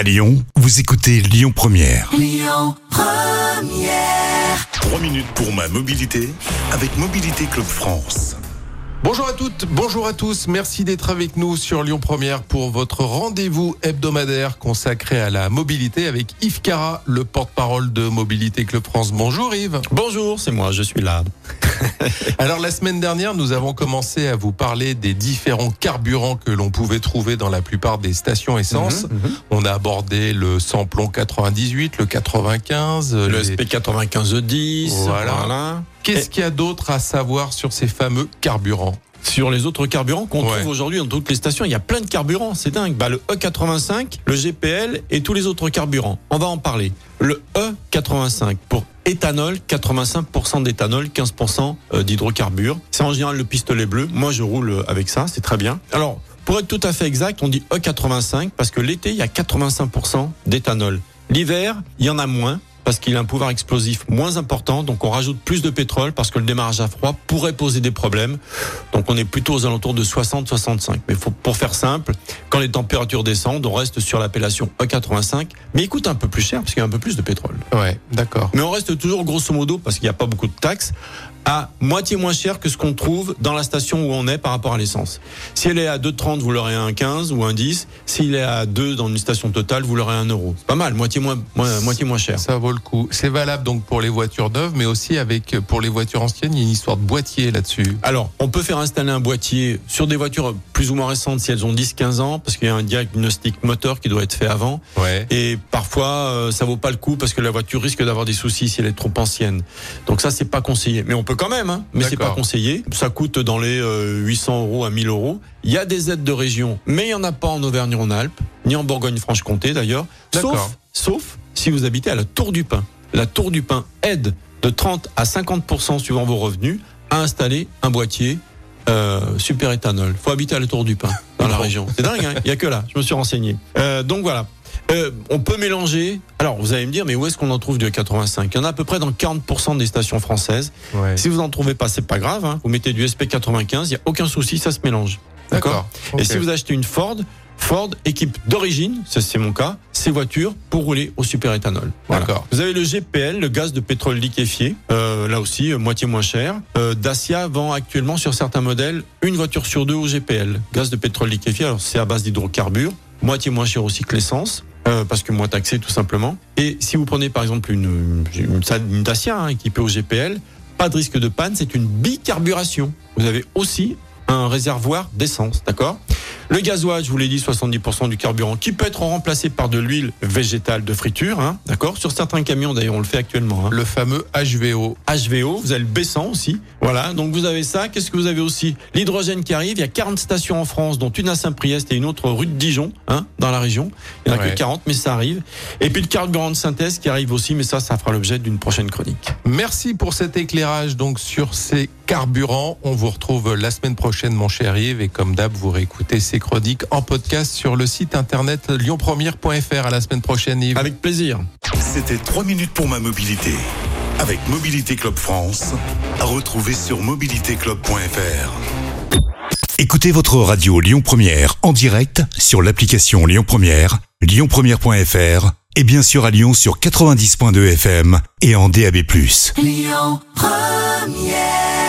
À Lyon, vous écoutez Lyon Première. 3 minutes pour ma mobilité avec Mobilité Club France. Bonjour à toutes, bonjour à tous. Merci d'être avec nous sur Lyon Première pour votre rendez-vous hebdomadaire consacré à la mobilité avec Yves Cara, le porte-parole de Mobilité Club France. Bonjour Yves. Bonjour, c'est moi, je suis là. Alors la semaine dernière, nous avons commencé à vous parler des différents carburants que l'on pouvait trouver dans la plupart des stations essence. Mhm, On a abordé le samplon 98, le 95, Le les- SP 9510, Voilà. voilà. Qu'est-ce qu'il y a d'autre à savoir sur ces fameux carburants? Sur les autres carburants qu'on Ouais. trouve aujourd'hui dans toutes les stations, il y a plein de carburants, c'est dingue. Bah, le E85, le GPL et tous les autres carburants. On va en parler. Le E85 pour éthanol, 85% d'éthanol, 15% euh, d'hydrocarbures. C'est en général le pistolet bleu. Moi, je roule avec ça, c'est très bien. Alors, pour être tout à fait exact, on dit E85 parce que l'été, il y a 85% d'éthanol. L'hiver, il y en a moins parce qu'il a un pouvoir explosif moins important, donc on rajoute plus de pétrole parce que le démarrage à froid pourrait poser des problèmes. Donc on est plutôt aux alentours de 60-65. Mais faut, pour faire simple, quand les températures descendent, on reste sur l'appellation E85, mais il coûte un peu plus cher parce qu'il y a un peu plus de pétrole. Ouais, d'accord. Mais on reste toujours grosso modo, parce qu'il n'y a pas beaucoup de taxes, à moitié moins cher que ce qu'on trouve dans la station où on est par rapport à l'essence. Si elle est à 2,30, vous l'aurez à 1,15 ou 1,10. S'il est à 2 dans une station totale, vous l'aurez à 1 euro. C'est pas mal, moitié moins, moins- moitié moins cher. Ça vaut le coup. C'est valable donc pour les voitures neuves, mais aussi avec pour les voitures anciennes. Il y a une histoire de boîtier là-dessus. Alors, on peut faire installer un boîtier sur des voitures plus ou moins récentes si elles ont 10-15 ans, parce qu'il y a un diagnostic moteur qui doit être fait avant. Ouais. Et parfois, euh, ça vaut pas le coup parce que la voiture risque d'avoir des soucis si elle est trop ancienne. Donc ça, c'est pas conseillé. Mais on peut quand même, hein, mais c'est pas conseillé. Ça coûte dans les euh, 800 euros à 1000 euros. Il y a des aides de région, mais il y en a pas en Auvergne-Rhône-Alpes, ni en Bourgogne-Franche-Comté d'ailleurs. Sauf, sauf si vous habitez à la Tour du Pin. La Tour du Pin aide de 30 à 50% suivant vos revenus à installer un boîtier euh, super éthanol. Faut habiter à la Tour du Pin dans la région. C'est dingue, hein il y a que là. Je me suis renseigné. Euh, donc voilà. Euh, on peut mélanger. Alors, vous allez me dire, mais où est-ce qu'on en trouve du 85 Il y en a à peu près dans 40% des stations françaises. ouais. Si vous en trouvez pas, c'est pas grave. hein. Vous mettez du SP95, il y a aucun souci, ça se mélange. D'accord? Et si vous achetez une Ford, Ford équipe d'origine, ça c'est mon cas, ces voitures pour rouler au super éthanol. Voilà. D'accord. Vous avez le GPL, le gaz de pétrole liquéfié, euh, là aussi euh, moitié moins cher. Euh, Dacia vend actuellement sur certains modèles une voiture sur deux au GPL, gaz de pétrole liquéfié. Alors c'est à base d'hydrocarbures, moitié moins cher aussi que l'essence. euh, parce que moins taxé tout simplement. Et si vous prenez par exemple une, une, une Dacia hein, équipée au GPL, pas de risque de panne, c'est une bicarburation. Vous avez aussi un réservoir d'essence, d'accord? Le gasoil, je vous l'ai dit, 70% du carburant qui peut être remplacé par de l'huile végétale de friture, hein, d'accord? Sur certains camions, d'ailleurs, on le fait actuellement. Hein. Le fameux HVO. HVO, vous avez le baissant aussi. Voilà, donc vous avez ça. Qu'est-ce que vous avez aussi? L'hydrogène qui arrive. Il y a 40 stations en France, dont une à Saint-Priest et une autre rue de Dijon, hein, dans la région. Il n'y en a Ouais. que 40, mais ça arrive. Et puis le carburant de synthèse qui arrive aussi, mais ça, ça fera l'objet d'une prochaine chronique. Merci pour cet éclairage donc sur ces carburants. On vous retrouve la semaine prochaine, mon cher Yves, et comme d'hab, vous réécoutez ces chroniques en podcast sur le site internet lyonpremière.fr. À la semaine prochaine, Yves. Avec plaisir. C'était 3 minutes pour ma mobilité avec Mobilité Club France. À retrouver sur mobilitéclub.fr. Écoutez votre radio Lyon Première en direct sur l'application Lyon Première, lyonpremière.fr et bien sûr à Lyon sur 90.2 FM et en DAB+. Lyon Première